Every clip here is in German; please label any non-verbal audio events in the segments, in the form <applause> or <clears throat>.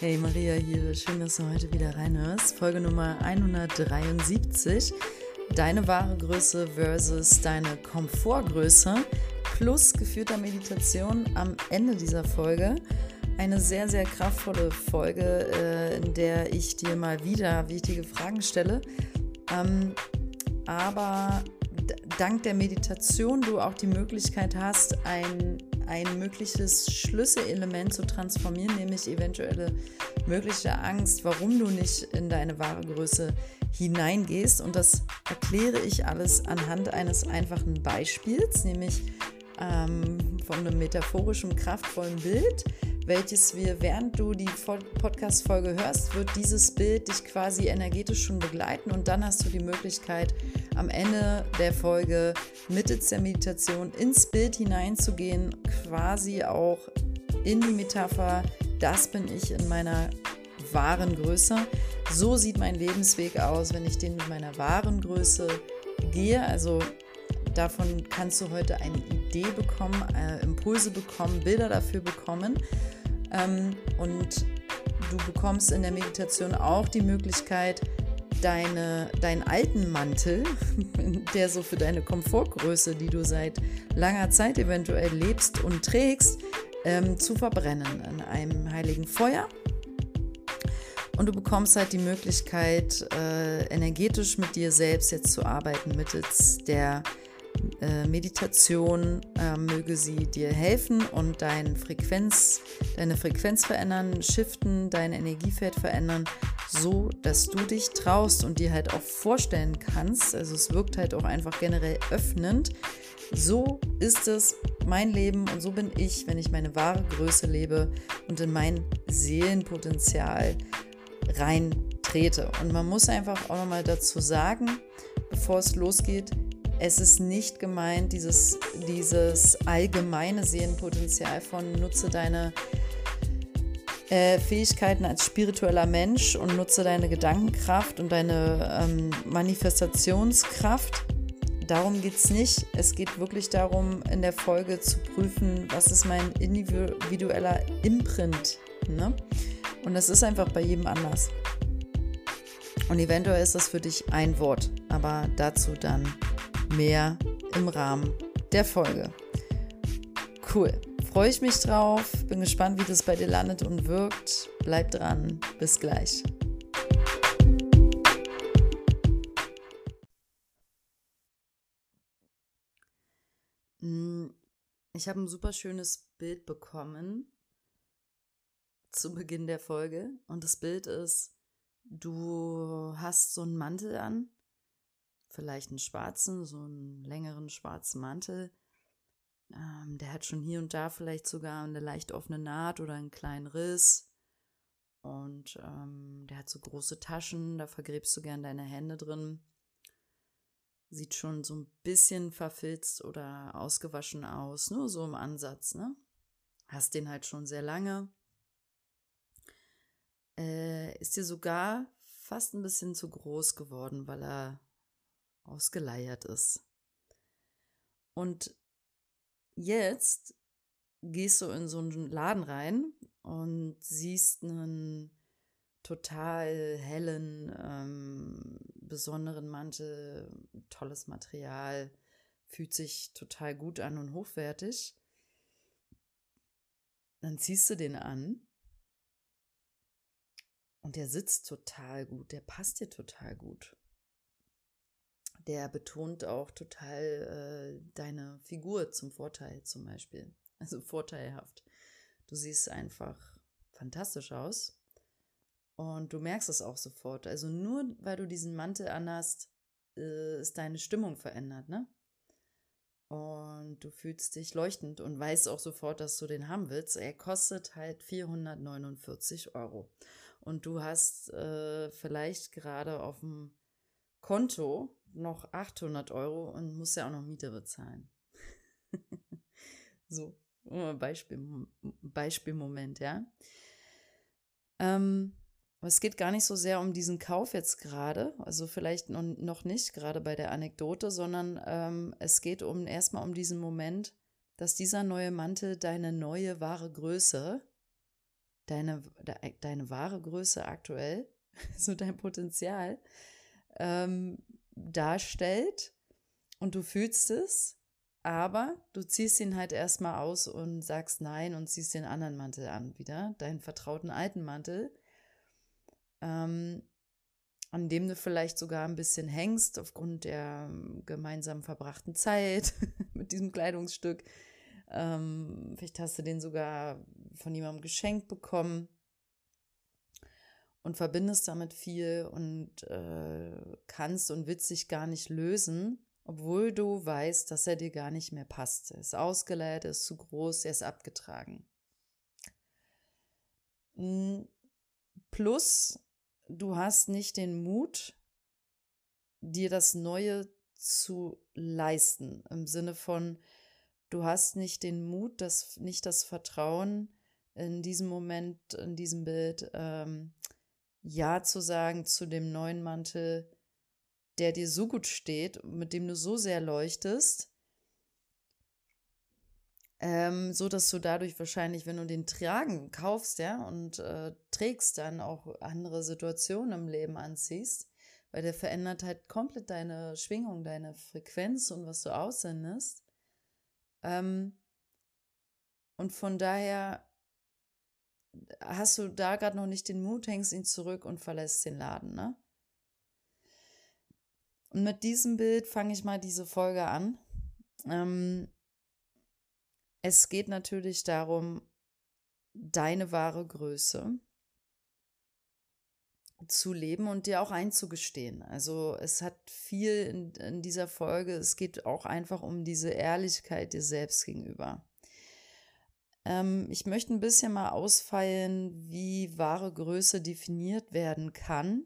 Hey Maria hier, schön, dass du heute wieder reinhörst. Folge Nummer 173. Deine wahre Größe versus deine Komfortgröße plus geführter Meditation am Ende dieser Folge. Eine sehr, sehr kraftvolle Folge, äh, in der ich dir mal wieder wichtige Fragen stelle. Ähm, aber dank der Meditation du auch die Möglichkeit hast, ein ein mögliches Schlüsselelement zu transformieren, nämlich eventuelle mögliche Angst, warum du nicht in deine wahre Größe hineingehst. Und das erkläre ich alles anhand eines einfachen Beispiels, nämlich ähm, von einem metaphorischen, kraftvollen Bild, welches wir, während du die Podcast-Folge hörst, wird dieses Bild dich quasi energetisch schon begleiten und dann hast du die Möglichkeit, am Ende der Folge mittels der Meditation ins Bild hineinzugehen, quasi auch in die Metapher, das bin ich in meiner wahren Größe. So sieht mein Lebensweg aus, wenn ich den mit meiner wahren Größe gehe. Also davon kannst du heute eine Idee bekommen, äh, Impulse bekommen, Bilder dafür bekommen. Ähm, und du bekommst in der Meditation auch die Möglichkeit, deine, deinen alten Mantel, <laughs> der so für deine Komfortgröße, die du seit langer Zeit eventuell lebst und trägst, ähm, zu verbrennen in einem heiligen Feuer. Und du bekommst halt die Möglichkeit, äh, energetisch mit dir selbst jetzt zu arbeiten, mittels der äh, Meditation äh, möge sie dir helfen und dein Frequenz, deine Frequenz verändern, shiften, dein Energiefeld verändern, so dass du dich traust und dir halt auch vorstellen kannst. Also es wirkt halt auch einfach generell öffnend. So ist es mein Leben und so bin ich, wenn ich meine wahre Größe lebe und in mein Seelenpotenzial reintrete. Und man muss einfach auch nochmal dazu sagen, bevor es losgeht, es ist nicht gemeint, dieses, dieses allgemeine Sehenpotenzial von nutze deine äh, Fähigkeiten als spiritueller Mensch und nutze deine Gedankenkraft und deine ähm, Manifestationskraft. Darum geht es nicht. Es geht wirklich darum, in der Folge zu prüfen, was ist mein individueller Imprint. Ne? Und das ist einfach bei jedem anders. Und eventuell ist das für dich ein Wort, aber dazu dann mehr im Rahmen der Folge. Cool. Freue ich mich drauf. Bin gespannt, wie das bei dir landet und wirkt. Bleib dran. Bis gleich. Mm, ich habe ein super schönes Bild bekommen zu Beginn der Folge. Und das Bild ist, du hast so einen Mantel an vielleicht einen schwarzen, so einen längeren schwarzen Mantel. Ähm, der hat schon hier und da vielleicht sogar eine leicht offene Naht oder einen kleinen Riss. Und ähm, der hat so große Taschen, da vergräbst du gern deine Hände drin. Sieht schon so ein bisschen verfilzt oder ausgewaschen aus, nur so im Ansatz, ne? Hast den halt schon sehr lange. Äh, ist dir sogar fast ein bisschen zu groß geworden, weil er ausgeleiert ist. Und jetzt gehst du in so einen Laden rein und siehst einen total hellen, ähm, besonderen Mantel, tolles Material, fühlt sich total gut an und hochwertig. Dann ziehst du den an und der sitzt total gut, der passt dir total gut der betont auch total äh, deine Figur zum Vorteil zum Beispiel. <laughs> Also vorteilhaft. Du siehst einfach fantastisch aus. Und du merkst es auch sofort. Also nur weil du diesen Mantel anhast, äh, ist deine Stimmung verändert, ne? Und du fühlst dich leuchtend und weißt auch sofort, dass du den haben willst. Er kostet halt 449 Euro. Und du hast äh, vielleicht gerade auf dem Konto noch 800 Euro und muss ja auch noch Miete bezahlen. <laughs> so, Beispiel, Beispielmoment, ja. Ähm, es geht gar nicht so sehr um diesen Kauf jetzt gerade, also vielleicht noch nicht gerade bei der Anekdote, sondern ähm, es geht um erstmal um diesen Moment, dass dieser neue Mantel deine neue wahre Größe deine, deine wahre Größe aktuell, <laughs> so dein Potenzial, ähm, darstellt und du fühlst es, aber du ziehst ihn halt erstmal aus und sagst nein und ziehst den anderen Mantel an wieder, deinen vertrauten alten Mantel, ähm, an dem du vielleicht sogar ein bisschen hängst aufgrund der gemeinsam verbrachten Zeit <laughs> mit diesem Kleidungsstück. Ähm, vielleicht hast du den sogar von jemandem geschenkt bekommen und verbindest damit viel und äh, kannst und willst dich gar nicht lösen, obwohl du weißt, dass er dir gar nicht mehr passt. Er ist ausgeleiert, er ist zu groß, er ist abgetragen. Hm, plus, du hast nicht den Mut, dir das Neue zu leisten, im Sinne von, du hast nicht den Mut, das, nicht das Vertrauen in diesem Moment, in diesem Bild, ähm, Ja zu sagen zu dem neuen Mantel, der dir so gut steht, mit dem du so sehr leuchtest, ähm, so dass du dadurch wahrscheinlich, wenn du den tragen kaufst, ja, und äh, trägst, dann auch andere Situationen im Leben anziehst, weil der verändert halt komplett deine Schwingung, deine Frequenz und was du aussendest. Ähm, und von daher hast du da gerade noch nicht den Mut, hängst ihn zurück und verlässt den Laden, ne? Und mit diesem Bild fange ich mal diese Folge an. Ähm, es geht natürlich darum, deine wahre Größe zu leben und dir auch einzugestehen. Also es hat viel in, in, dieser Folge, es geht auch einfach um diese Ehrlichkeit dir selbst gegenüber. Ähm, ich möchte ein bisschen mal ausfeilen, wie wahre Größe definiert werden kann.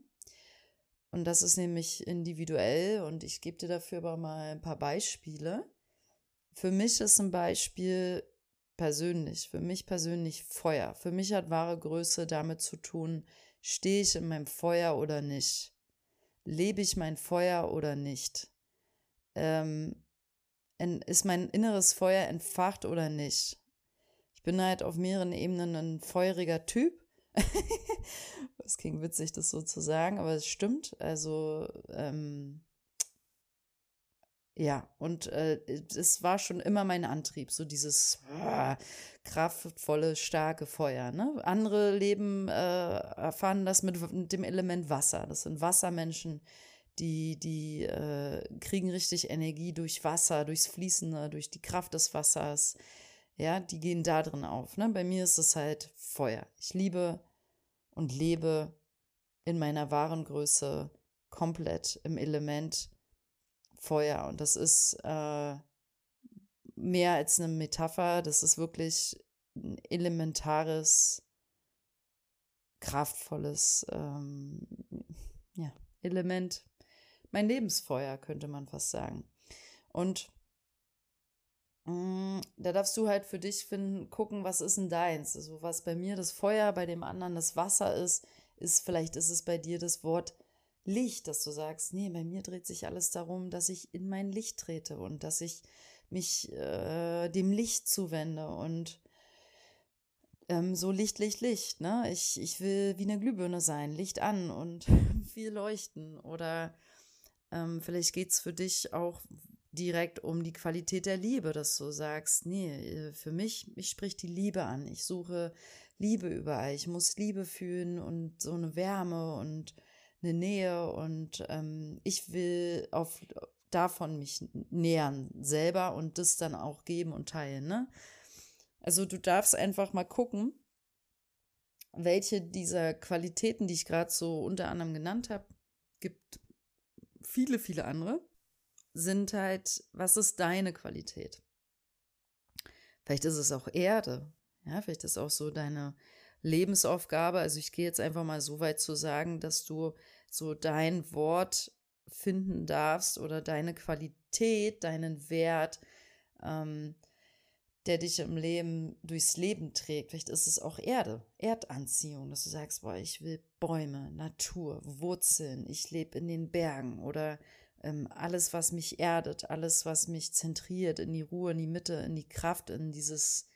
Und das ist nämlich individuell und ich gebe dir dafür aber mal ein paar Beispiele. Für mich ist ein Beispiel persönlich, für mich persönlich Feuer. Für mich hat wahre Größe damit zu tun, stehe ich in meinem Feuer oder nicht? Lebe ich mein Feuer oder nicht? Ähm, ist mein inneres Feuer entfacht oder nicht? Ich bin halt auf mehreren Ebenen ein feuriger Typ. <laughs> das klingt witzig, das so zu sagen, aber es stimmt. Also ähm, ja, und äh, es war schon immer mein Antrieb, so dieses äh, kraftvolle, starke Feuer. Ne? Andere Leben äh, erfahren das mit, dem Element Wasser. Das sind Wassermenschen, die, die äh, kriegen richtig Energie durch Wasser, durchs Fließende, durch die Kraft des Wassers. Ja, die gehen da drin auf. Ne? Bei mir ist es halt Feuer. Ich liebe und lebe in meiner wahren Größe komplett im Element Feuer. Und das ist äh, mehr als eine Metapher, das ist wirklich ein elementares, kraftvolles ähm, ja, Element. Mein Lebensfeuer, könnte man fast sagen. Und da darfst du halt für dich finden, gucken, was ist denn deins? Also was bei mir das Feuer, bei dem anderen das Wasser ist, ist vielleicht ist es bei dir das Wort Licht, dass du sagst, nee, bei mir dreht sich alles darum, dass ich in mein Licht trete und dass ich mich äh, dem Licht zuwende und ähm, so Licht, Licht, Licht, ne? Ich, ich will wie eine Glühbirne sein, Licht an und <laughs> viel leuchten. Oder ähm, vielleicht geht's für dich auch direkt um die Qualität der Liebe, dass du sagst, nee, äh, für mich, mich spricht die Liebe an. Ich suche Liebe überall. Ich muss Liebe fühlen und so eine Wärme und eine Nähe und ähm, ich will auf davon mich nähern selber und das dann auch geben und teilen. Ne? Also du darfst einfach mal gucken, welche dieser Qualitäten, die ich gerade so unter anderem genannt habe, gibt viele, viele andere, sind halt, was ist deine Qualität? Vielleicht ist es auch Erde, ja, vielleicht ist auch so deine Lebensaufgabe. Also ich gehe jetzt einfach mal so weit zu sagen, dass du so dein Wort finden darfst oder deine Qualität, deinen Wert, ähm, der dich im Leben durchs Leben trägt. Vielleicht ist es auch Erde, Erdanziehung, dass du sagst, boah, ich will Bäume, Natur, Wurzeln, ich lebe in den Bergen oder alles, was mich erdet, alles, was mich zentriert in die Ruhe, in die Mitte, in die Kraft, in dieses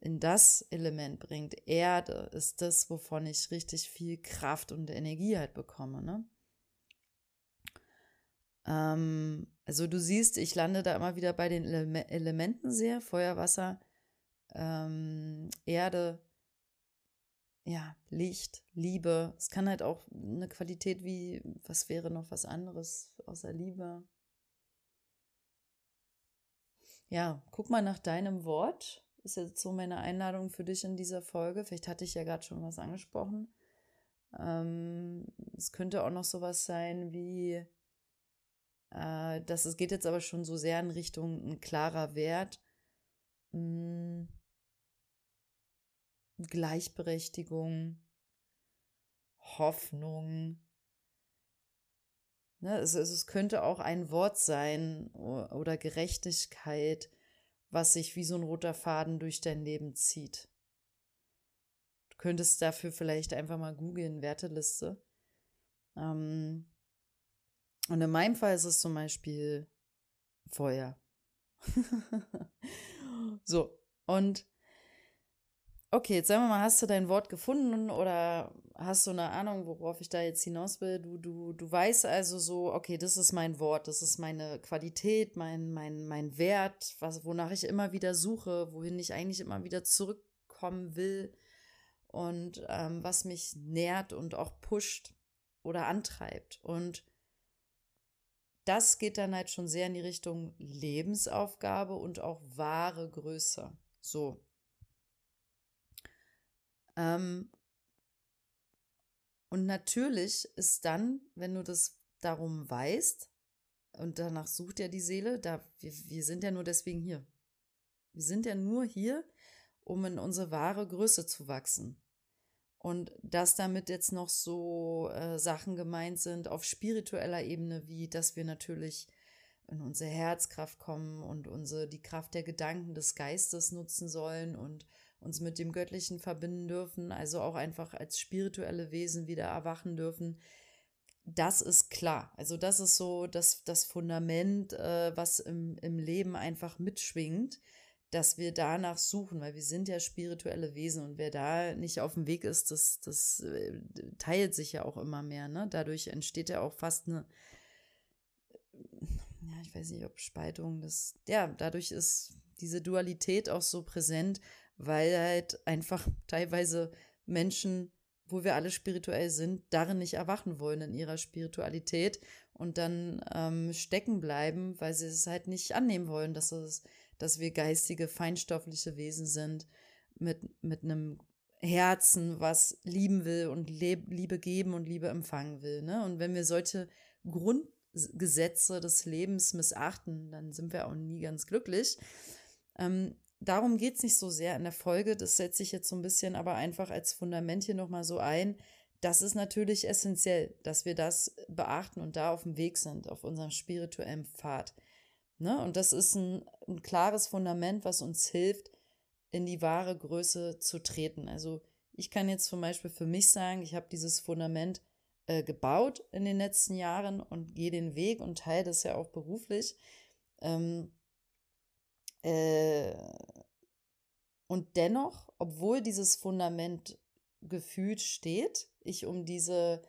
in das Element bringt, Erde, ist das, wovon ich richtig viel Kraft und Energie halt bekomme. Ne? Ähm, also du siehst, ich lande da immer wieder bei den Ele Elementen sehr, Feuer, Wasser, ähm, Erde, ja, Licht, Liebe. Es kann halt auch eine Qualität wie, was wäre noch was anderes außer Liebe? Ja, guck mal nach deinem Wort. Ist jetzt so meine Einladung für dich in dieser Folge. Vielleicht hatte ich ja gerade schon was angesprochen. Ähm, es könnte auch noch sowas sein wie, äh, dass es geht jetzt aber schon so sehr in Richtung ein klarer Wert. Hm, Gleichberechtigung, Hoffnung. Ne, es, es könnte auch ein Wort sein oder Gerechtigkeit, was sich wie so ein roter Faden durch dein Leben zieht. Du könntest dafür vielleicht einfach mal googeln, Werteliste. Ähm, und in meinem Fall ist es zum Beispiel Feuer. <laughs> so, und okay, jetzt sagen wir mal, hast du dein Wort gefunden oder hast du eine Ahnung, worauf ich da jetzt hinaus will? Du, du, du weißt also so, okay, das ist mein Wort, das ist meine Qualität, mein, mein, mein Wert, was, wonach ich immer wieder suche, wohin ich eigentlich immer wieder zurückkommen will und ähm, was mich nährt und auch pusht oder antreibt. Und das geht dann halt schon sehr in die Richtung Lebensaufgabe und auch wahre Größe. So. Ähm, und natürlich ist dann, wenn du das darum weißt, und danach sucht ja die Seele, da, wir, wir sind ja nur deswegen hier. Wir sind ja nur hier, um in unsere wahre Größe zu wachsen. Und dass damit jetzt noch so äh, Sachen gemeint sind auf spiritueller Ebene, wie dass wir natürlich in unsere Herzkraft kommen und unsere, die Kraft der Gedanken des Geistes nutzen sollen und uns mit dem Göttlichen verbinden dürfen, also auch einfach als spirituelle Wesen wieder erwachen dürfen. Das ist klar. Also das ist so das, das Fundament, äh, was im, im Leben einfach mitschwingt dass wir danach suchen, weil wir sind ja spirituelle Wesen und wer da nicht auf dem Weg ist, das, das äh, teilt sich ja auch immer mehr. Ne? Dadurch entsteht ja auch fast eine, ja, ich weiß nicht, ob Spaltung, das, ja, dadurch ist diese Dualität auch so präsent, weil halt einfach teilweise Menschen, wo wir alle spirituell sind, darin nicht erwachen wollen in ihrer Spiritualität und dann ähm, stecken bleiben, weil sie es halt nicht annehmen wollen, dass es dass wir geistige, feinstoffliche Wesen sind mit, mit einem Herzen, was lieben will und Liebe geben und Liebe empfangen will. Ne? Und wenn wir solche Grundgesetze des Lebens missachten, dann sind wir auch nie ganz glücklich. Ähm, darum geht es nicht so sehr in der Folge. Das setze ich jetzt so ein bisschen aber einfach als Fundament hier nochmal so ein. Das ist natürlich essentiell, dass wir das beachten und da auf dem Weg sind, auf unserem spirituellen Pfad. Ne? Und das ist ein, ein klares Fundament, was uns hilft, in die wahre Größe zu treten. Also ich kann jetzt zum Beispiel für mich sagen, ich habe dieses Fundament äh, gebaut in den letzten Jahren und gehe den Weg und teile das ja auch beruflich. Ähm, äh, und dennoch, obwohl dieses Fundament gefühlt steht, ich um diese,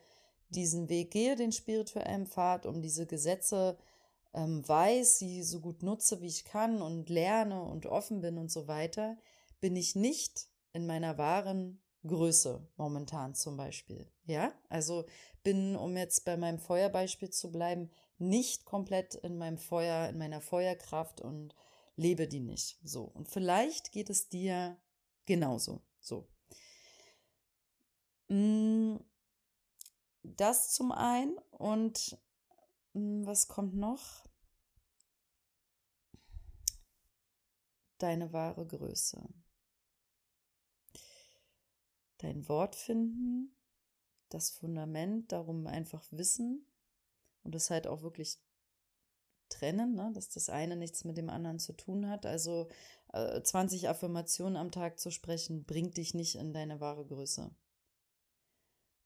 diesen Weg gehe, den spirituellen Pfad, um diese Gesetze ähm, weiß, sie so gut nutze, wie ich kann und lerne und offen bin und so weiter, bin ich nicht in meiner wahren Größe momentan zum Beispiel. Ja, also bin, um jetzt bei meinem Feuerbeispiel zu bleiben, nicht komplett in meinem Feuer, in meiner Feuerkraft und lebe die nicht. So. Und vielleicht geht es dir genauso. So. Mm, das zum einen und hm, was kommt noch? Deine wahre Größe. Dein Wort finden, das Fundament, darum einfach wissen und es halt auch wirklich trennen, ne? dass das eine nichts mit dem anderen zu tun hat. Also äh, 20 Affirmationen am Tag zu sprechen, bringt dich nicht in deine wahre Größe.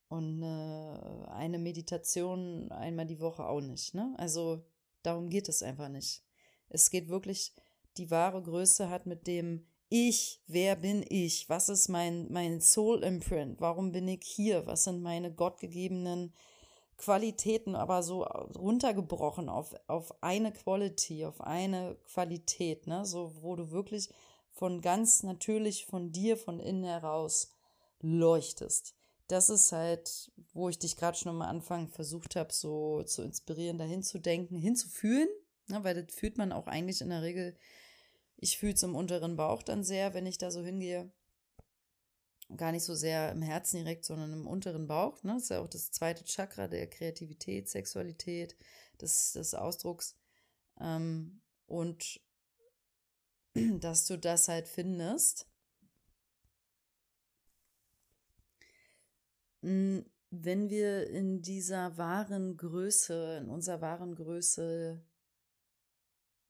Und äh, eine Meditation einmal die Woche auch nicht. Ne? Also darum geht es einfach nicht. Es geht wirklich, die wahre Größe hat mit dem ich, wer bin ich? Was ist mein, mein Soul Imprint? Warum bin ich hier? Was sind meine gottgegebenen Qualitäten, aber so runtergebrochen auf, auf eine Quality, auf eine Qualität, ne? So, wo du wirklich von ganz natürlich von dir, von innen heraus leuchtest. Das ist halt, wo ich dich gerade schon am Anfang versucht habe, so zu inspirieren, dahin zu denken, hinzufühlen, ne? weil das fühlt man auch eigentlich in der Regel ich fühle es im unteren Bauch dann sehr, wenn ich da so hingehe. Gar nicht so sehr im Herzen direkt, sondern im unteren Bauch. Ne? Das ist ja auch das zweite Chakra der Kreativität, Sexualität, des, des Ausdrucks. Ähm, und <clears throat> dass du das halt findest. Wenn wir in dieser wahren Größe, in unserer wahren Größe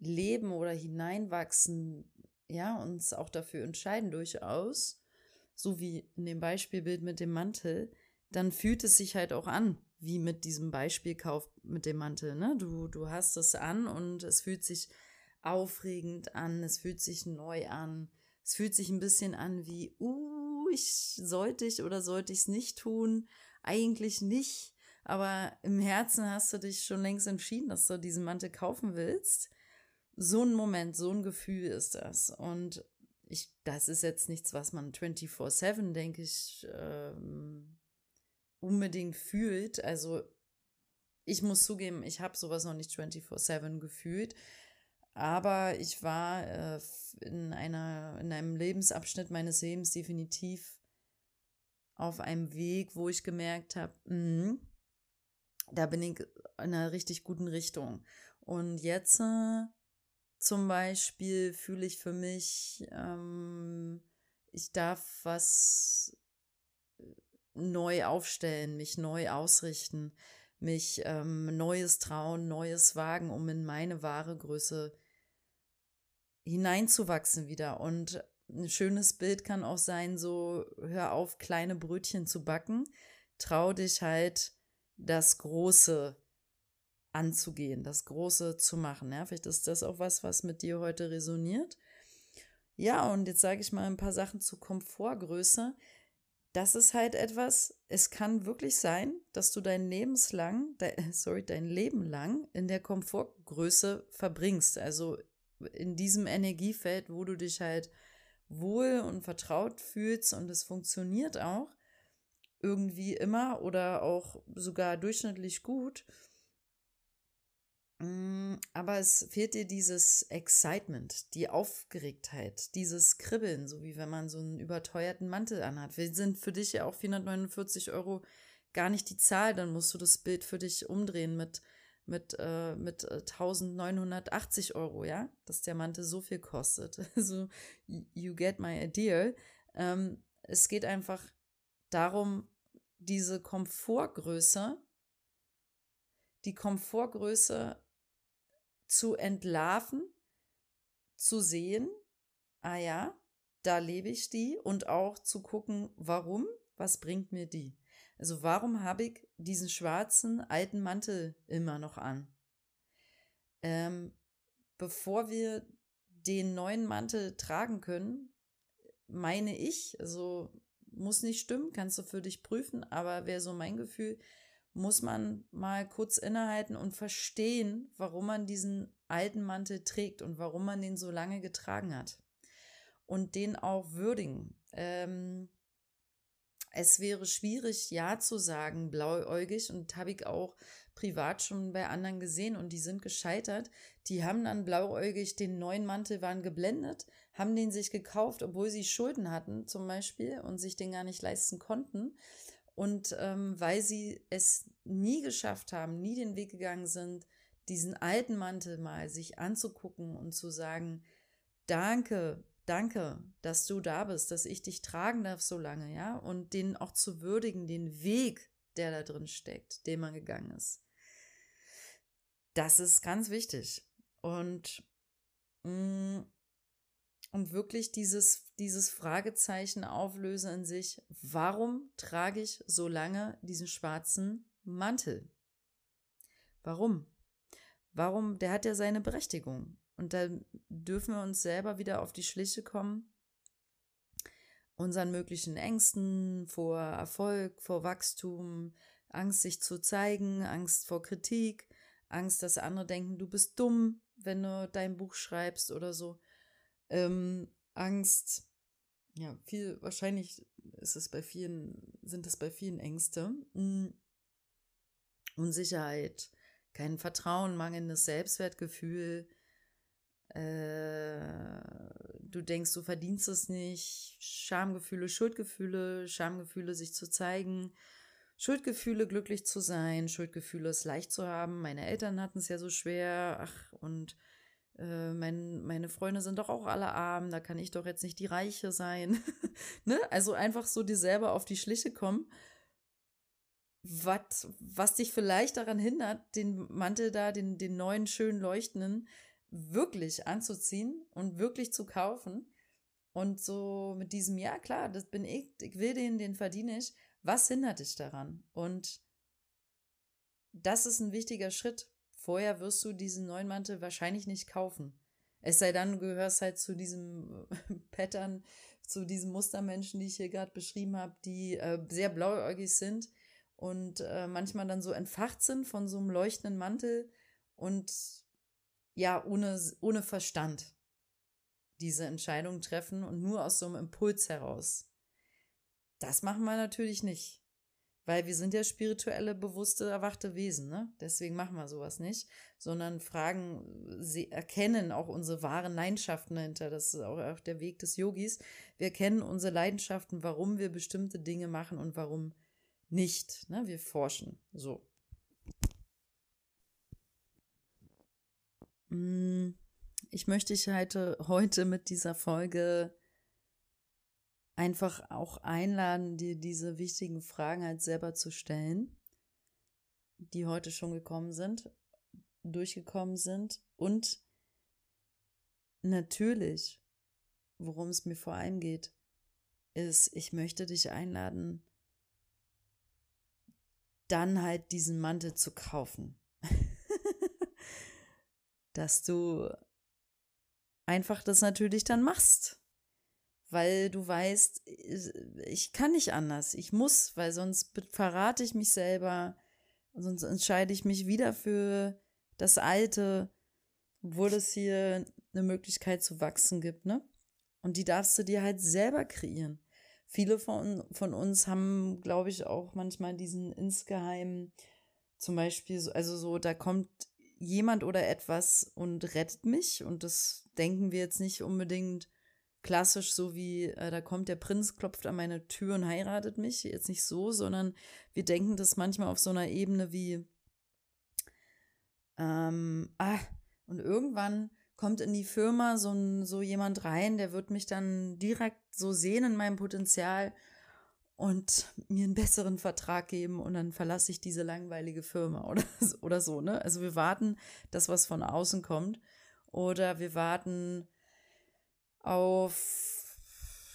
leben oder hineinwachsen, ja, uns auch dafür entscheiden durchaus, so wie in dem Beispielbild mit dem Mantel, dann fühlt es sich halt auch an, wie mit diesem Beispielkauf mit dem Mantel, ne? Du, du hast es an und es fühlt sich aufregend an, es fühlt sich neu an, es fühlt sich ein bisschen an wie, uh, ich sollte ich oder sollte ich es nicht tun? Eigentlich nicht. Aber im Herzen hast du dich schon längst entschieden, dass du diesen Mantel kaufen willst so ein Moment, so ein Gefühl ist das. Und ich, das ist jetzt nichts, was man 24-7, denke ich, ähm, unbedingt fühlt. Also ich muss zugeben, ich habe sowas noch nicht 24-7 gefühlt. Aber ich war äh, in, einer, in einem Lebensabschnitt meines Lebens definitiv auf einem Weg, wo ich gemerkt habe, mhm, da bin ich in einer richtig guten Richtung. Und jetzt äh, zum Beispiel fühle ich für mich, ähm, ich darf was äh, neu aufstellen, mich neu ausrichten, mich ähm, Neues trauen, Neues wagen, um in meine wahre Größe hineinzuwachsen wieder. Und ein schönes Bild kann auch sein, so hör auf, kleine Brötchen zu backen, trau dich halt das Große anzugehen, das Große zu machen. Ja, vielleicht ist das auch was, was mit dir heute resoniert. Ja, und jetzt sage ich mal ein paar Sachen zu Komfortgröße. Das ist halt etwas, es kann wirklich sein, dass du dein Lebenslang, dein, <laughs> sorry, dein Leben lang in der Komfortgröße verbringst. Also in diesem Energiefeld, wo du dich halt wohl und vertraut fühlst und es funktioniert auch irgendwie immer oder auch sogar durchschnittlich gut. Mm, aber es fehlt dir dieses Excitement, die Aufgeregtheit, dieses Kribbeln, so wie wenn man so einen überteuerten Mantel anhat. Wir sind für dich ja auch 449 Euro gar nicht die Zahl, dann musst du das Bild für dich umdrehen mit, mit, äh, mit 1980 äh, Euro, ja, dass der Mantel so viel kostet. <laughs> Also, you get my idea. Ähm, es geht einfach darum, diese Komfortgröße, die Komfortgröße zu entlarven, zu sehen, ah ja, da lebe ich die und auch zu gucken, warum, was bringt mir die. Also warum habe ich diesen schwarzen alten Mantel immer noch an? Ähm, bevor wir den neuen Mantel tragen können, meine ich, also muss nicht stimmen, kannst du für dich prüfen, aber wäre so mein Gefühl, muss man mal kurz innehalten und verstehen, warum man diesen alten Mantel trägt und warum man den so lange getragen hat. Und den auch würdigen. Ähm, es wäre schwierig, Ja zu sagen, blauäugig, und habe ich auch privat schon bei anderen gesehen und die sind gescheitert. Die haben dann blauäugig den neuen Mantel, waren geblendet, haben den sich gekauft, obwohl sie Schulden hatten zum Beispiel und sich den gar nicht leisten konnten. Und ähm, weil sie es nie geschafft haben, nie den Weg gegangen sind, diesen alten Mantel mal sich anzugucken und zu sagen, danke, danke, dass du da bist, dass ich dich tragen darf so lange, ja, und den auch zu würdigen, den Weg, der da drin steckt, den man gegangen ist. Das ist ganz wichtig. Und mh, mm, und wirklich dieses, dieses Fragezeichen auflöse in sich, warum trage ich so lange diesen schwarzen Mantel? Warum? Warum? Der hat ja seine Berechtigung. Und da dürfen wir uns selber wieder auf die Schliche kommen. unseren möglichen Ängsten vor Erfolg, vor Wachstum, Angst, sich zu zeigen, Angst vor Kritik, Angst, dass andere denken, du bist dumm, wenn du dein Buch schreibst oder so. Ähm, Angst, ja, viel, wahrscheinlich ist es bei vielen, sind es bei vielen Ängste. Mhm. Unsicherheit, kein Vertrauen, mangelndes Selbstwertgefühl, äh, du denkst, du verdienst es nicht, Schamgefühle, Schuldgefühle, Schamgefühle, sich zu zeigen, Schuldgefühle, glücklich zu sein, Schuldgefühle, es leicht zu haben. Meine Eltern hatten es ja so schwer, ach, und äh, mein, meine Freunde sind doch auch alle arm, da kann ich doch jetzt nicht die Reiche sein. <laughs> ne? Also einfach so dir selber auf die Schliche kommen. Was, was dich vielleicht daran hindert, den Mantel da, den, den neuen, schönen leuchtenden, wirklich anzuziehen und wirklich zu kaufen. Und so mit diesem, ja klar, das bin ich, ich will den, den verdiene ich. Was hindert dich daran? Und das ist ein wichtiger Schritt. Vorher wirst du diesen neuen Mantel wahrscheinlich nicht kaufen. Es sei dann, du gehörst halt zu diesem <laughs> Pattern, zu diesen Mustermenschen, die ich hier gerade beschrieben habe, die äh, sehr blauäugig sind und äh, manchmal dann so entfacht sind von so einem leuchtenden Mantel und ja, ohne, ohne Verstand diese Entscheidung treffen und nur aus so einem Impuls heraus. Das machen wir natürlich nicht. Weil wir sind ja spirituelle, bewusste, erwachte Wesen, ne? Deswegen machen wir sowas nicht, sondern fragen, sie erkennen auch unsere wahren Leidenschaften dahinter. Das ist auch der Weg des Yogis. Wir kennen unsere Leidenschaften, warum wir bestimmte Dinge machen und warum nicht. Ne? Wir forschen. So. Mm, ich möchte dich heute, heute mit dieser Folge einfach auch einladen, dir diese wichtigen Fragen halt selber zu stellen, die heute schon gekommen sind, durchgekommen sind und natürlich, worum es mir vor allem geht, ist, ich möchte dich einladen, dann halt diesen Mantel zu kaufen <laughs> dass du einfach das natürlich dann machst. Weil du weißt, ich kann nicht anders. Ich muss, weil sonst verrate ich mich selber. Sonst entscheide ich mich wieder für das Alte, obwohl es hier eine Möglichkeit zu wachsen gibt, ne? Und die darfst du dir halt selber kreieren. Viele von, von uns haben, glaube ich, auch manchmal diesen insgeheimen, zum Beispiel, also so, da kommt jemand oder etwas und rettet mich. Und das denken wir jetzt nicht unbedingt klassisch, so wie äh, da kommt der Prinz, klopft an meine Tür und heiratet mich. Jetzt nicht so, sondern wir denken das manchmal auf so einer Ebene wie, ähm, ah, und irgendwann kommt in die Firma so, ein, so jemand rein, der wird mich dann direkt so sehen in meinem Potenzial und mir einen besseren Vertrag geben und dann verlasse ich diese langweilige Firma <laughs> oder, oder so, ne? Also wir warten, dass was von außen kommt oder wir warten auf,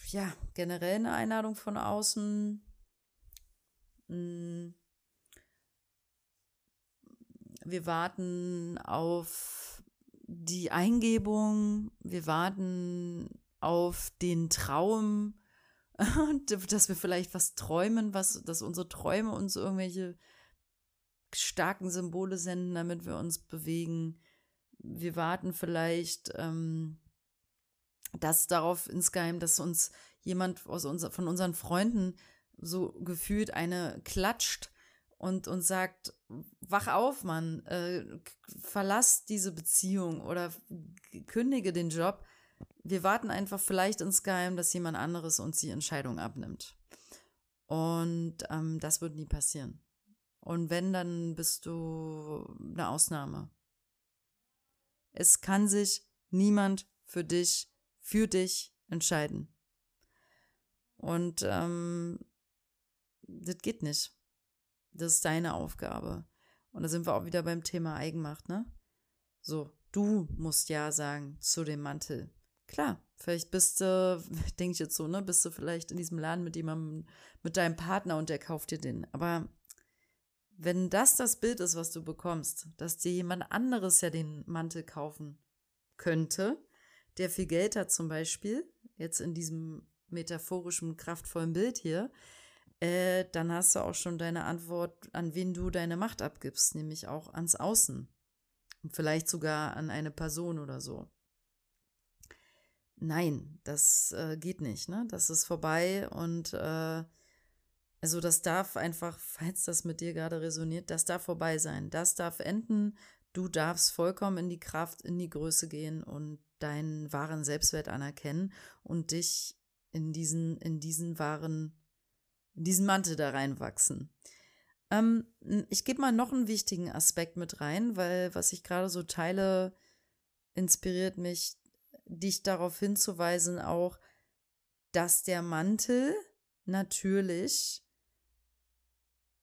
ja, generell eine Einladung von außen. Hm. Wir warten auf die Eingebung, wir warten auf den Traum, <laughs> dass wir vielleicht was träumen, was, dass unsere Träume uns irgendwelche starken Symbole senden, damit wir uns bewegen. Wir warten vielleicht ähm, das darauf insgeheim, dass uns jemand aus unser, von unseren Freunden so gefühlt eine klatscht und uns sagt, wach auf, Mann, äh, verlass diese Beziehung oder kündige den Job wir warten einfach vielleicht insgeheim, dass jemand anderes uns die Entscheidung abnimmt. Und ähm, das wird nie passieren. Und wenn, dann bist du eine Ausnahme. Es kann sich niemand für dich, für dich entscheiden. Und ähm, das geht nicht. Das ist deine Aufgabe. Und da sind wir auch wieder beim Thema Eigenmacht, ne? So, du musst ja sagen zu dem Mantel. Klar, vielleicht bist du, <laughs> denke ich jetzt so, ne, bist du vielleicht in diesem Laden mit jemandem, mit deinem Partner und der kauft dir den. Aber wenn das das Bild ist, was du bekommst, dass dir jemand anderes ja den Mantel kaufen könnte, der viel Geld hat zum Beispiel, jetzt in diesem metaphorischem, kraftvollen Bild hier, äh, dann hast du auch schon deine Antwort, an wen du deine Macht abgibst, nämlich auch ans Außen. Und vielleicht sogar an eine Person oder so. Nein, das äh, geht nicht, ne? Das ist vorbei und äh, also das darf einfach, <laughs> falls das mit dir gerade resoniert, das darf vorbei sein. Das darf enden. Du darfst vollkommen in die Kraft, in die Größe gehen und deinen wahren Selbstwert anerkennen und dich in diesen, in diesen wahren, in diesen Mantel da reinwachsen. Ähm, ich gebe mal noch einen wichtigen Aspekt mit rein, weil was ich gerade so teile, inspiriert mich, dich darauf hinzuweisen auch, dass der Mantel natürlich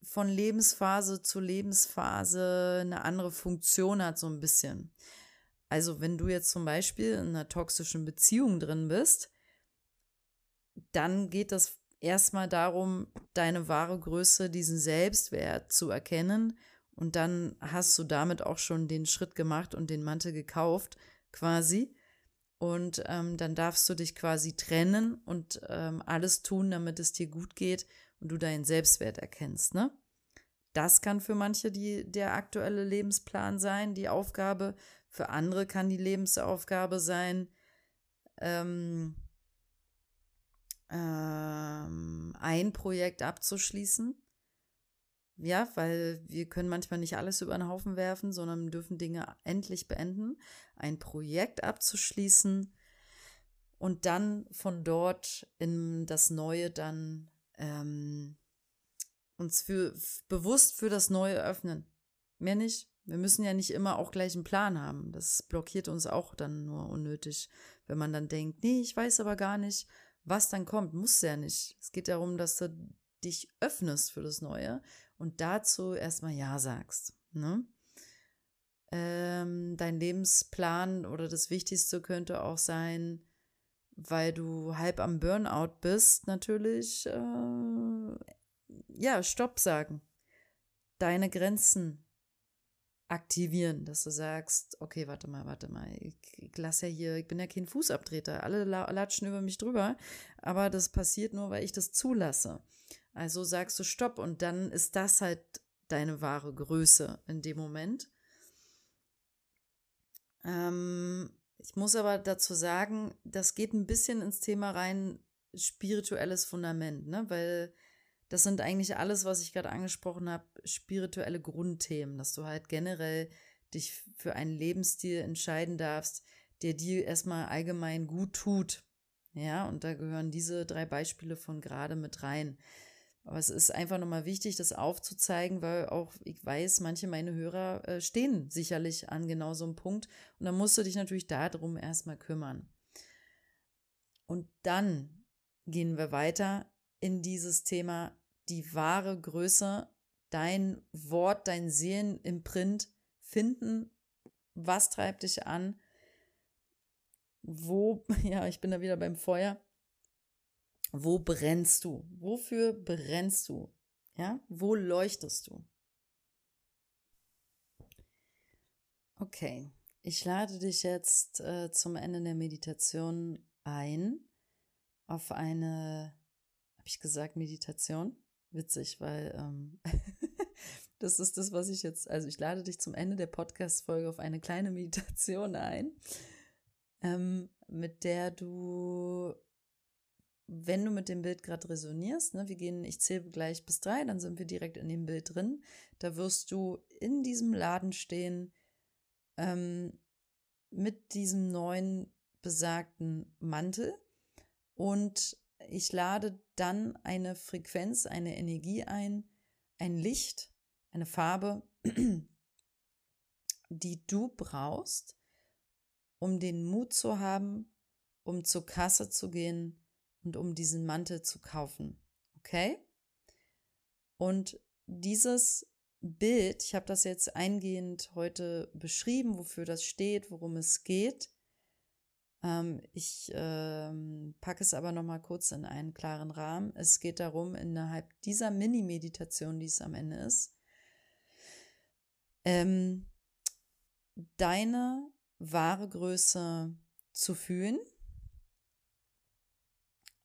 von Lebensphase zu Lebensphase eine andere Funktion hat, so ein bisschen. Also wenn du jetzt zum Beispiel in einer toxischen Beziehung drin bist, dann geht es erstmal darum, deine wahre Größe, diesen Selbstwert zu erkennen. Und dann hast du damit auch schon den Schritt gemacht und den Mantel gekauft, quasi. Und ähm, dann darfst du dich quasi trennen und ähm, alles tun, damit es dir gut geht und du deinen Selbstwert erkennst, ne? Das kann für manche die, der aktuelle Lebensplan sein, die Aufgabe. Für andere kann die Lebensaufgabe sein, ähm, ähm, ein Projekt abzuschließen. Ja, weil wir können manchmal nicht alles über den Haufen werfen, sondern dürfen Dinge endlich beenden. Ein Projekt abzuschließen und dann von dort in das Neue dann ähm, uns für, bewusst für das Neue öffnen. Mehr nicht. Wir müssen ja nicht immer auch gleich einen Plan haben. Das blockiert uns auch dann nur unnötig, wenn man dann denkt, nee, ich weiß aber gar nicht, was dann kommt. Muss ja nicht. Es geht darum, dass du dich öffnest für das Neue und dazu erstmal Ja sagst. Ne? Ähm, dein Lebensplan oder das Wichtigste könnte auch sein, weil du halb am Burnout bist, natürlich, äh, ja, Stopp sagen. Deine Grenzen aktivieren, dass du sagst, okay, warte mal, warte mal, ich, ich lasse ja hier, ich bin ja kein Fußabtreter, alle latschen über mich drüber, aber das passiert nur, weil ich das zulasse. Also sagst du Stopp und dann ist das halt deine wahre Größe in dem Moment. Ähm, ich muss aber dazu sagen, das geht ein bisschen ins Thema rein, spirituelles Fundament, ne? Weil das sind eigentlich alles, was ich gerade angesprochen habe, spirituelle Grundthemen, dass du halt generell dich für einen Lebensstil entscheiden darfst, der dir erstmal allgemein gut tut. Ja, und da gehören diese drei Beispiele von gerade mit rein. Aber es ist einfach nochmal wichtig, das aufzuzeigen, weil auch ich weiß, manche meine Hörer äh, stehen sicherlich an genau so einem Punkt. Und dann musst du dich natürlich darum erstmal kümmern. Und dann gehen wir weiter in dieses Thema die wahre Größe, dein Wort, dein Seelenimprint finden. Was treibt dich an? Wo, <laughs> ja, ich bin da wieder beim Feuer. Wo brennst du? Wofür brennst du? Ja, wo leuchtest du? Okay, ich lade dich jetzt äh, zum Ende der Meditation ein auf eine habe ich gesagt, Meditation? Witzig, weil ähm, <laughs> das ist das, was ich jetzt, also ich lade dich zum Ende der Podcast-Folge auf eine kleine Meditation ein, ähm, mit der du, wenn du mit dem Bild gerade resonierst, ne, wir gehen, ich zähle gleich bis drei, dann sind wir direkt in dem Bild drin, da wirst du in diesem Laden stehen, ähm, mit diesem neuen besagten Mantel und ich lade dann eine Frequenz, eine Energie ein, ein Licht, eine Farbe, <clears throat> die du brauchst, um den Mut zu haben, um zur Kasse zu gehen und um diesen Mantel zu kaufen. Okay? Und dieses Bild, ich habe das jetzt eingehend heute beschrieben, wofür das steht, worum es geht. Ähm, ich ähm, packe es aber noch mal kurz in einen klaren Rahmen. Es geht darum, innerhalb dieser Mini-Meditation, die es am Ende ist, ähm, deine wahre Größe zu fühlen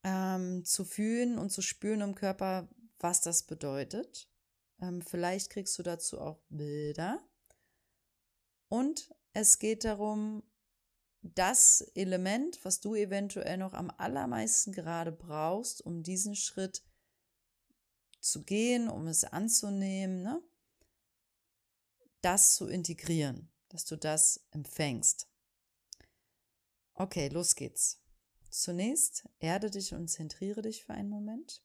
ähm, zu fühlen und zu spüren im Körper, was das bedeutet. Ähm, vielleicht kriegst du dazu auch Bilder. Und es geht darum, das Element, was du eventuell noch am allermeisten gerade brauchst, um diesen Schritt zu gehen, um es anzunehmen, ne? das zu integrieren, dass du das empfängst. Okay, los geht's. Zunächst erde dich und zentriere dich für einen Moment.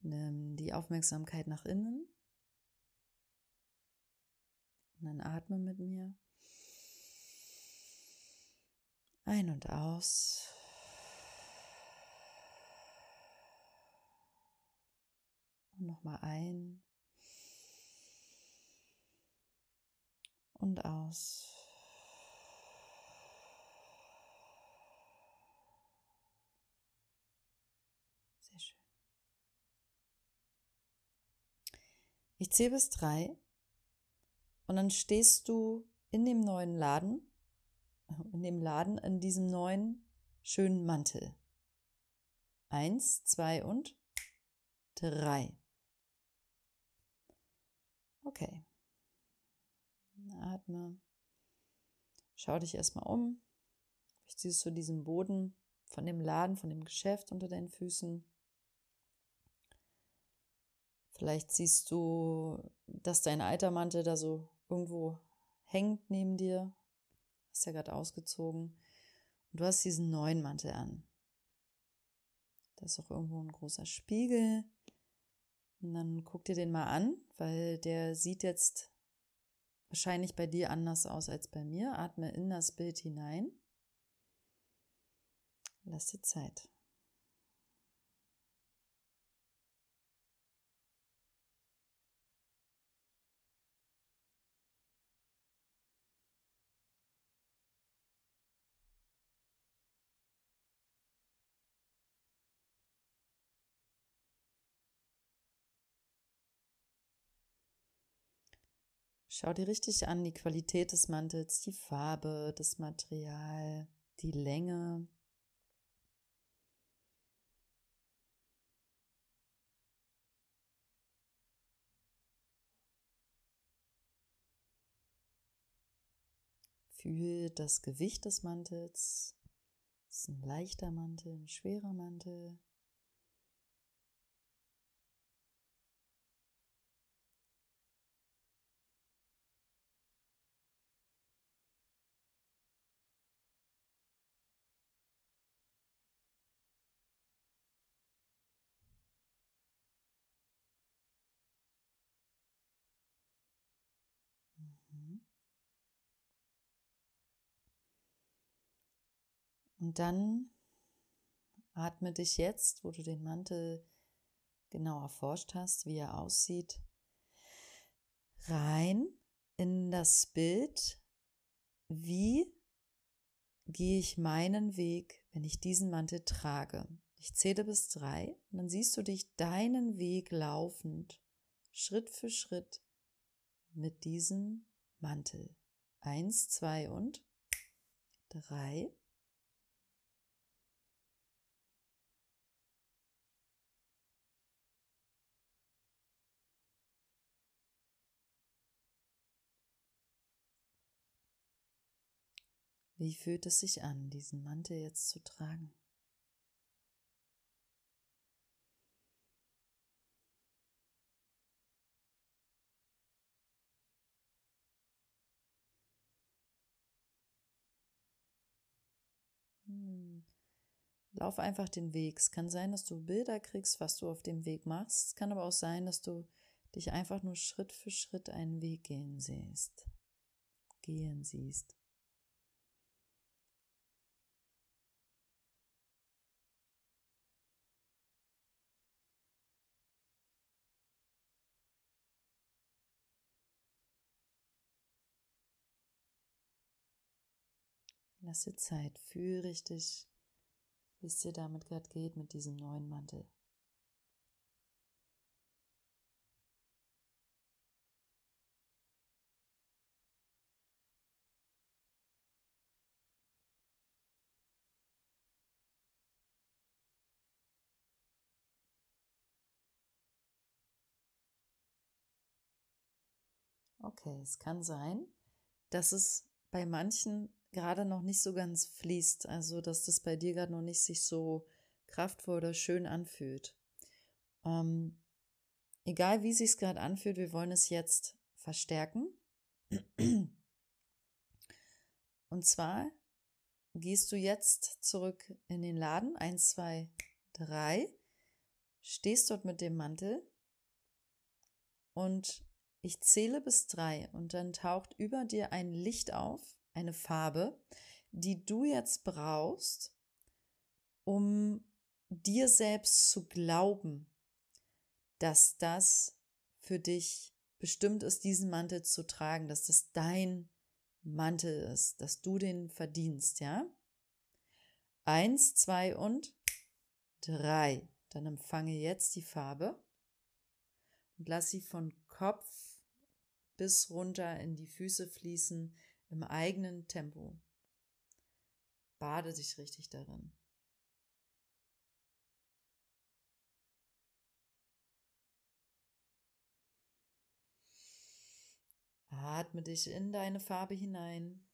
Nimm die Aufmerksamkeit nach innen. Und dann atme mit mir. Ein und aus. Und nochmal ein. Und aus. Sehr schön. Ich zähle bis drei und dann stehst du in dem neuen Laden, <laughs> in dem Laden, in diesem neuen schönen Mantel. Eins, zwei und drei. Okay. Atme. Schau dich erstmal um. Ich siehst du diesen Boden von dem Laden, von dem Geschäft unter deinen Füßen. Vielleicht siehst du, dass dein alter Mantel da so irgendwo hängt neben dir. Hast ja gerade ausgezogen. Und du hast diesen neuen Mantel an. Da ist auch irgendwo ein großer Spiegel. Und dann guck dir den mal an, weil der sieht jetzt wahrscheinlich bei dir anders aus als bei mir. Atme in das Bild hinein. Lass dir Zeit. Schau dir richtig an die Qualität des Mantels, die Farbe, das Material, die Länge. Fühl das Gewicht des Mantels. Es ist ein leichter Mantel, ein schwerer Mantel. Und dann atme dich jetzt, wo du den Mantel genau erforscht hast, wie er aussieht, rein in das Bild, wie gehe ich meinen Weg, wenn ich diesen Mantel trage. Ich zähle bis drei und dann siehst du dich deinen Weg laufend, Schritt für Schritt mit diesem Mantel. Eins, zwei und drei. Wie fühlt es sich an, diesen Mantel jetzt zu tragen? Hm. Lauf einfach den Weg. Es kann sein, dass du Bilder kriegst, was du auf dem Weg machst. Es kann aber auch sein, dass du dich einfach nur Schritt für Schritt einen Weg gehen siehst. Gehen siehst. Lass dir Zeit, fühl richtig, wie es dir damit gerade geht mit diesem neuen Mantel. Okay, es kann sein, dass es bei manchen gerade noch nicht so ganz fließt, also dass das bei dir gerade noch nicht sich so kraftvoll oder schön anfühlt. Ähm, egal wie sich es gerade anfühlt, wir wollen es jetzt verstärken. Und zwar gehst du jetzt zurück in den Laden. Eins, zwei, drei. Stehst dort mit dem Mantel und ich zähle bis drei und dann taucht über dir ein Licht auf, eine Farbe, die du jetzt brauchst, um dir selbst zu glauben, dass das für dich bestimmt ist, diesen Mantel zu tragen, dass das dein Mantel ist, dass du den verdienst, ja? Eins, zwei und drei. Dann empfange jetzt die Farbe und lass sie von Kopf bis runter in die Füße fließen im eigenen Tempo. Bade dich richtig darin. Atme dich in deine Farbe hinein.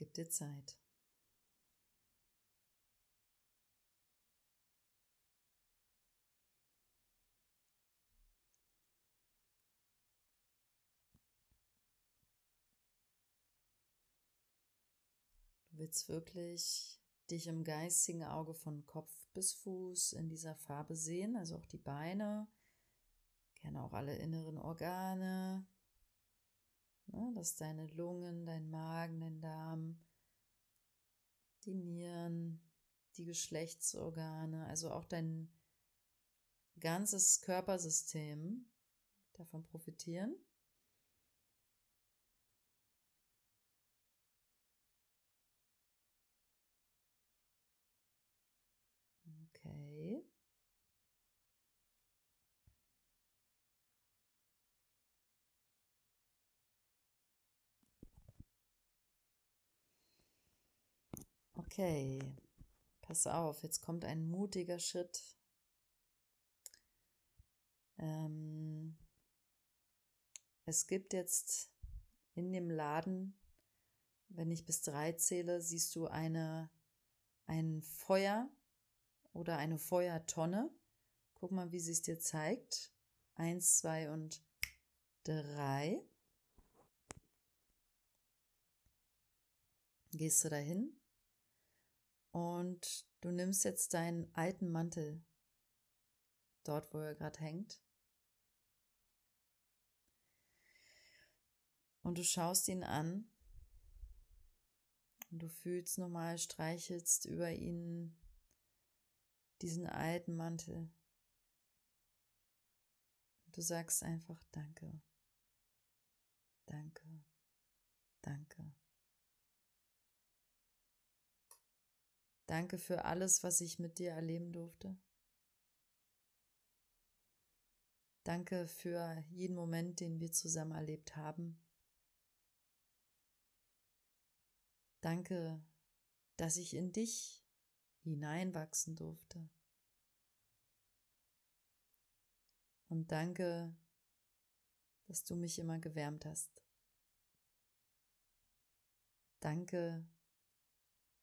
Gib dir Zeit. Du willst wirklich dich im geistigen Auge von Kopf bis Fuß in dieser Farbe sehen, also auch die Beine, gerne auch alle inneren Organe, Ne, dass deine Lungen, dein Magen, dein Darm, die Nieren, die Geschlechtsorgane, also auch dein ganzes Körpersystem davon profitieren. Okay. Okay, pass auf, jetzt kommt ein mutiger Schritt. Ähm, es gibt jetzt in dem Laden, wenn ich bis drei zähle, siehst du eine, ein Feuer oder eine Feuertonne. Guck mal, wie sie es dir zeigt. Eins, zwei und drei. Gehst du dahin? Und du nimmst jetzt deinen alten Mantel, dort wo er gerade hängt, und du schaust ihn an. Und du fühlst normal, streichelst über ihn diesen alten Mantel. Und du sagst einfach Danke, danke, danke. Danke für alles, was ich mit dir erleben durfte. Danke für jeden Moment, den wir zusammen erlebt haben. Danke, dass ich in dich hineinwachsen durfte. Und danke, dass du mich immer gewärmt hast. Danke,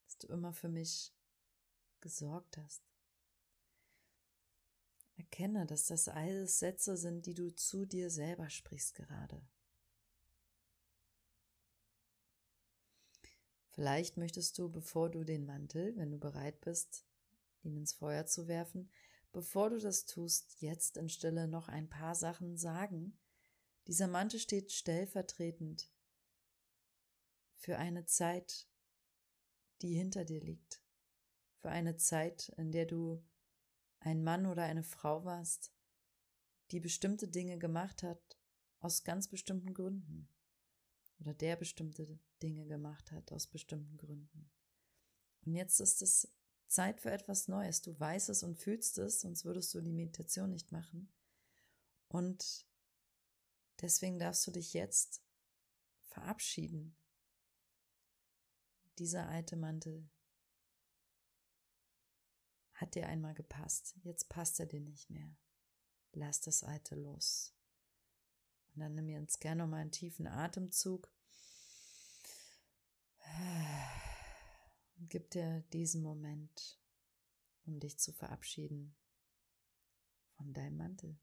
dass du immer für mich gesorgt hast. Erkenne, dass das alles Sätze sind, die du zu dir selber sprichst gerade. Vielleicht möchtest du, bevor du den Mantel, wenn du bereit bist, ihn ins Feuer zu werfen, bevor du das tust, jetzt in Stille noch ein paar Sachen sagen. Dieser Mantel steht stellvertretend für eine Zeit, die hinter dir liegt für eine Zeit, in der du ein Mann oder eine Frau warst, die bestimmte Dinge gemacht hat, aus ganz bestimmten Gründen. oder der bestimmte Dinge gemacht hat aus bestimmten Gründen. Und jetzt ist es Zeit für etwas Neues. Du weißt es und fühlst es, sonst würdest du die Meditation nicht machen. Und deswegen darfst du dich jetzt verabschieden. Dieser alte Mantel hat dir einmal gepasst. Jetzt passt er dir nicht mehr. Lass das alte los. Und dann nimm jetzt gerne nochmal einen tiefen Atemzug. Und gib dir diesen Moment, um dich zu verabschieden von deinem Mantel.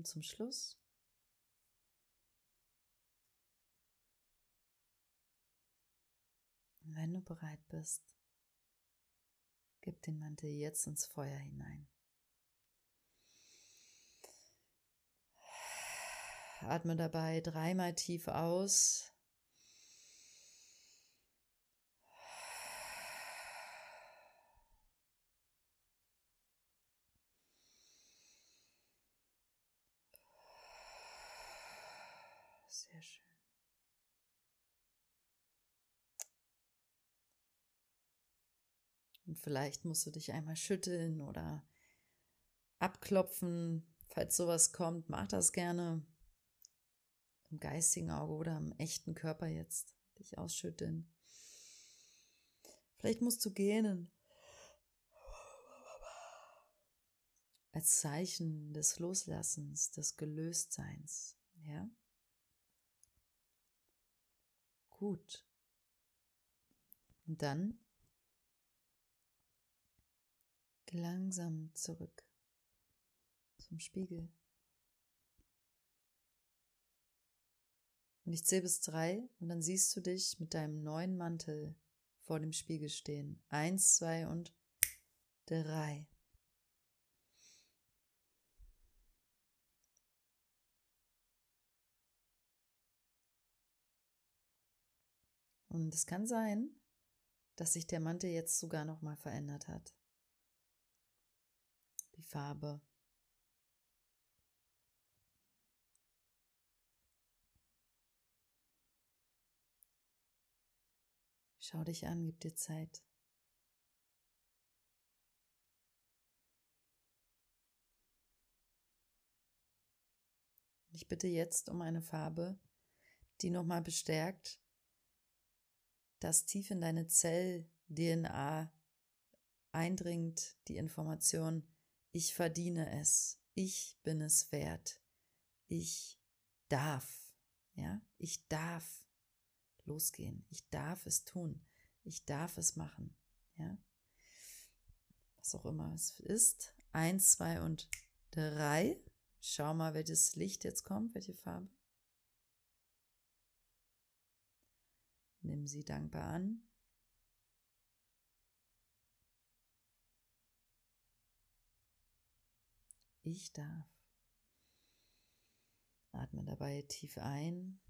Komm zum Schluss. Und wenn du bereit bist, gib den Mantel jetzt ins Feuer hinein. Atme dabei dreimal tief aus. Sehr schön. Und vielleicht musst du dich einmal schütteln oder abklopfen. Falls sowas kommt, mach das gerne. Im geistigen Auge oder im echten Körper jetzt. Dich ausschütteln. Vielleicht musst du gähnen. Als Zeichen des Loslassens, des Gelöstseins. Ja? Gut. Und dann langsam zurück zum Spiegel. Und ich zähle bis drei und dann siehst du dich mit deinem neuen Mantel vor dem Spiegel stehen. Eins, zwei und drei. Und es kann sein, dass sich der Mantel jetzt sogar noch mal verändert hat. Die Farbe. Schau dich an, gib dir Zeit. Ich bitte jetzt um eine Farbe, die nochmal bestärkt, dass tief in deine Zell-DNA eindringt die Information, ich verdiene es, ich bin es wert, ich darf, ja, ich darf losgehen, ich darf es tun, ich darf es machen, ja, was auch immer es ist. Eins, zwei und drei. Schau mal, welches Licht jetzt kommt, welche Farbe. Nimm sie dankbar an. Ich darf. Atme dabei tief ein.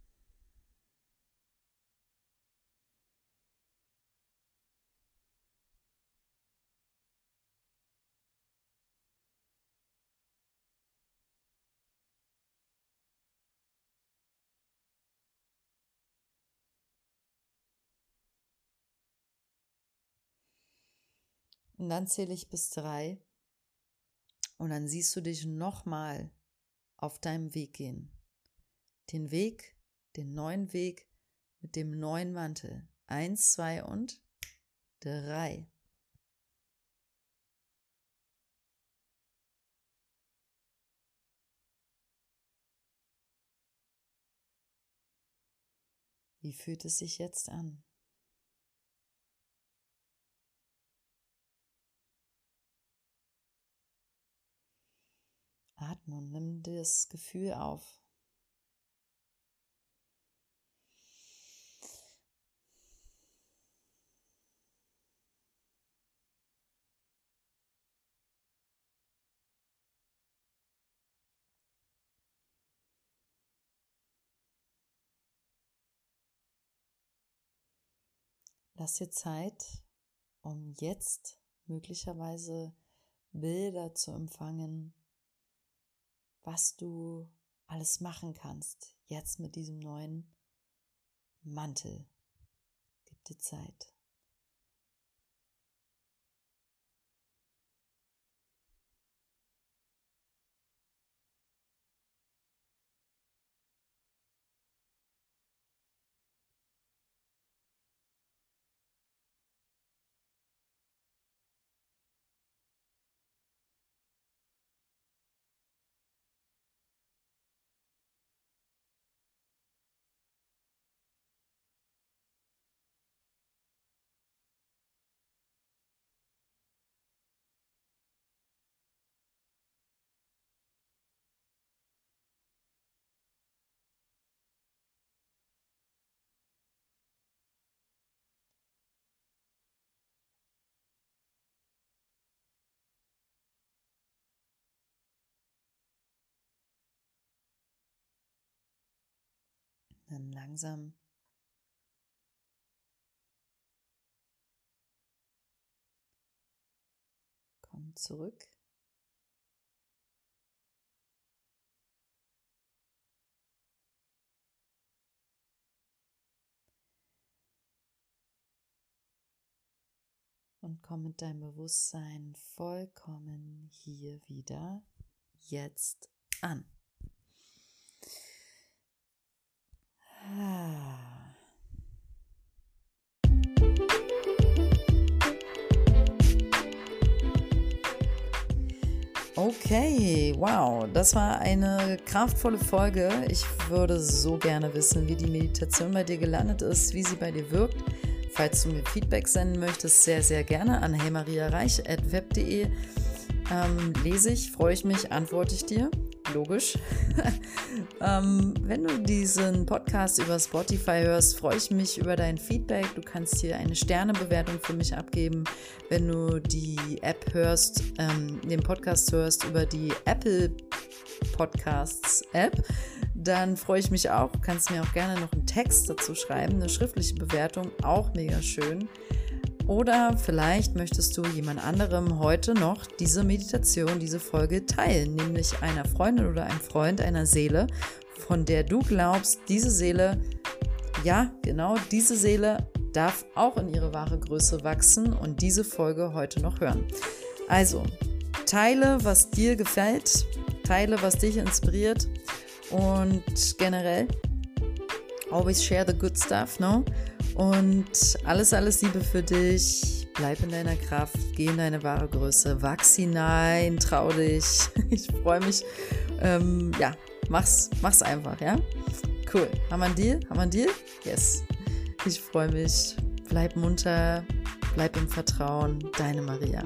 Und dann zähle ich bis drei. Und dann siehst du dich nochmal auf deinem Weg gehen. den Weg, den neuen Weg mit dem neuen Mantel. Eins, zwei und drei. Wie fühlt es sich jetzt an? Atme und nimm das Gefühl auf. Lass dir Zeit, um jetzt möglicherweise Bilder zu empfangen, was du alles machen kannst, jetzt mit diesem neuen Mantel. Gib dir Zeit. Dann langsam komm zurück. Und komm mit deinem Bewusstsein vollkommen hier wieder jetzt an. Okay, wow, das war eine kraftvolle Folge. Ich würde so gerne wissen, wie die Meditation bei dir gelandet ist, wie sie bei dir wirkt. Falls du mir Feedback senden möchtest, sehr, sehr gerne an heymariareich.web.de. Ähm, lese ich, freue ich mich, antworte ich dir logisch. <laughs> ähm, wenn du diesen Podcast über Spotify hörst, freue ich mich über dein Feedback. Du kannst hier eine Sternebewertung für mich abgeben. Wenn du die App hörst, ähm, den Podcast hörst über die Apple Podcasts App, dann freue ich mich auch. Du kannst mir auch gerne noch einen Text dazu schreiben, eine schriftliche Bewertung, auch mega schön. Oder vielleicht möchtest du jemand anderem heute noch diese Meditation, diese Folge teilen, nämlich einer Freundin oder einem Freund, einer Seele, von der du glaubst, diese Seele, ja, genau, diese Seele darf auch in ihre wahre Größe wachsen und diese Folge heute noch hören. Also, teile, was dir gefällt, teile, was dich inspiriert und generell, always share the good stuff, no? Und alles, alles Liebe für dich. Bleib in deiner Kraft, geh in deine wahre Größe, wachs hinein, trau dich. <laughs> Ich freue mich. Ähm, ja, mach's, mach's einfach, ja? Cool. Haben wir einen Deal? Haben wir einen Deal? Yes. Ich freue mich. Bleib munter, bleib im Vertrauen. Deine Maria.